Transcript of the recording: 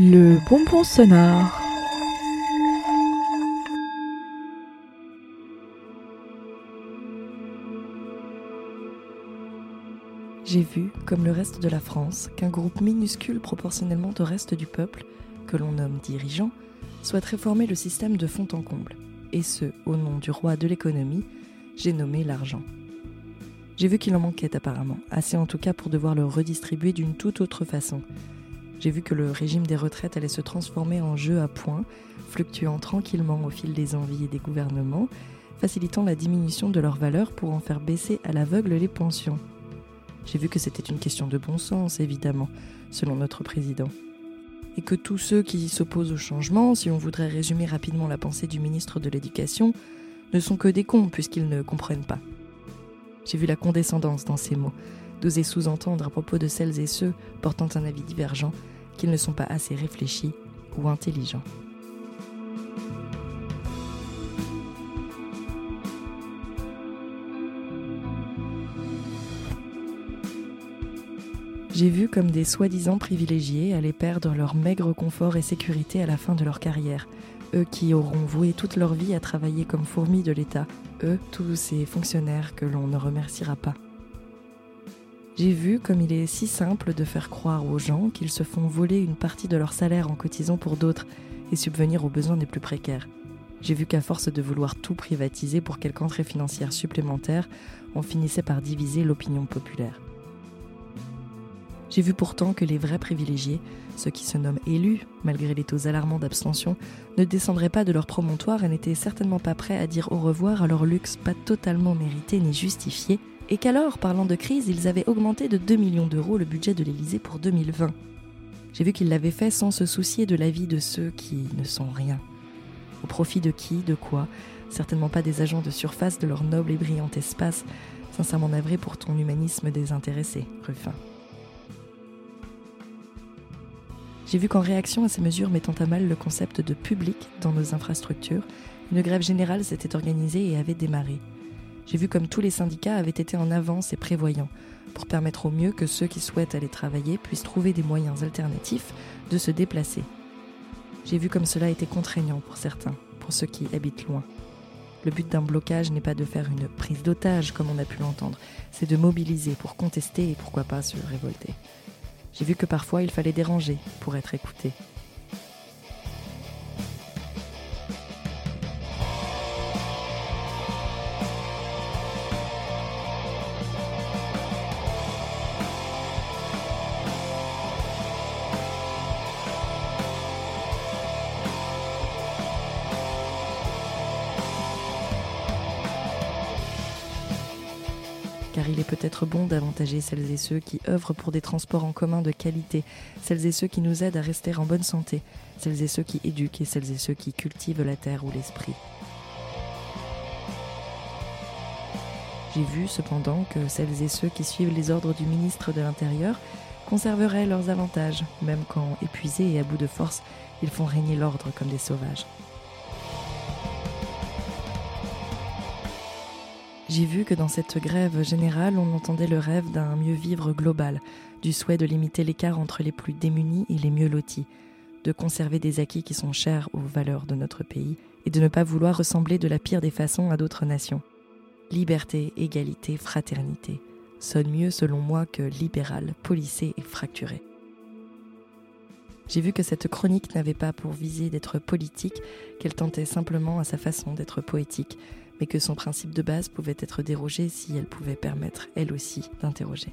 Le bonbon sonore. J'ai vu, comme le reste de la France, qu'un groupe minuscule proportionnellement au reste du peuple, que l'on nomme dirigeant, souhaite réformer le système de fond en comble, et ce, au nom du roi de l'économie, j'ai nommé l'argent. J'ai vu qu'il en manquait apparemment, assez en tout cas pour devoir le redistribuer d'une toute autre façon, j'ai vu que le régime des retraites allait se transformer en jeu à points, fluctuant tranquillement au fil des envies et des gouvernements, facilitant la diminution de leur valeur pour en faire baisser à l'aveugle les pensions. J'ai vu que c'était une question de bon sens, évidemment, selon notre président. Et que tous ceux qui s'opposent au changement, si on voudrait résumer rapidement la pensée du ministre de l'Éducation, ne sont que des cons puisqu'ils ne comprennent pas. J'ai vu la condescendance dans ces mots, d'oser sous-entendre à propos de celles et ceux portant un avis divergent qu'ils ne sont pas assez réfléchis ou intelligents. J'ai vu comme des soi-disant privilégiés allaient perdre leur maigre confort et sécurité à la fin de leur carrière, eux qui auront voué toute leur vie à travailler comme fourmis de l'État, eux, tous ces fonctionnaires que l'on ne remerciera pas. J'ai vu comme il est si simple de faire croire aux gens qu'ils se font voler une partie de leur salaire en cotisant pour d'autres et subvenir aux besoins des plus précaires. J'ai vu qu'à force de vouloir tout privatiser pour quelque entrée financière supplémentaire, on finissait par diviser l'opinion populaire. J'ai vu pourtant que les vrais privilégiés, ceux qui se nomment élus, malgré les taux alarmants d'abstention, ne descendraient pas de leur promontoire et n'étaient certainement pas prêts à dire au revoir à leur luxe pas totalement mérité ni justifié, et qu'alors, parlant de crise, ils avaient augmenté de 2 millions d'euros le budget de l'Élysée pour 2020. J'ai vu qu'ils l'avaient fait sans se soucier de la vie de ceux qui ne sont rien. Au profit de qui, de quoi? Certainement pas des agents de surface de leur noble et brillant espace, sincèrement navré pour ton humanisme désintéressé, Ruffin. J'ai vu qu'en réaction à ces mesures mettant à mal le concept de public dans nos infrastructures, une grève générale s'était organisée et avait démarré. J'ai vu comme tous les syndicats avaient été en avance et prévoyants pour permettre au mieux que ceux qui souhaitent aller travailler puissent trouver des moyens alternatifs de se déplacer. J'ai vu comme cela était contraignant pour certains, pour ceux qui habitent loin. Le but d'un blocage n'est pas de faire une prise d'otage comme on a pu l'entendre, c'est de mobiliser pour contester et pourquoi pas se révolter. J'ai vu que parfois il fallait déranger pour être écouté. Car il est peut-être bon d'avantager celles et ceux qui œuvrent pour des transports en commun de qualité, celles et ceux qui nous aident à rester en bonne santé, celles et ceux qui éduquent et celles et ceux qui cultivent la terre ou l'esprit. J'ai vu cependant que celles et ceux qui suivent les ordres du ministre de l'Intérieur conserveraient leurs avantages, même quand, épuisés et à bout de force, ils font régner l'ordre comme des sauvages. J'ai vu que dans cette grève générale, on entendait le rêve d'un mieux vivre global, du souhait de limiter l'écart entre les plus démunis et les mieux lotis, de conserver des acquis qui sont chers aux valeurs de notre pays et de ne pas vouloir ressembler de la pire des façons à d'autres nations. Liberté, égalité, fraternité sonne mieux selon moi que libéral, policé et fracturé. J'ai vu que cette chronique n'avait pas pour visée d'être politique, qu'elle tentait simplement à sa façon d'être poétique, mais que son principe de base pouvait être dérogé si elle pouvait permettre, elle aussi, d'interroger.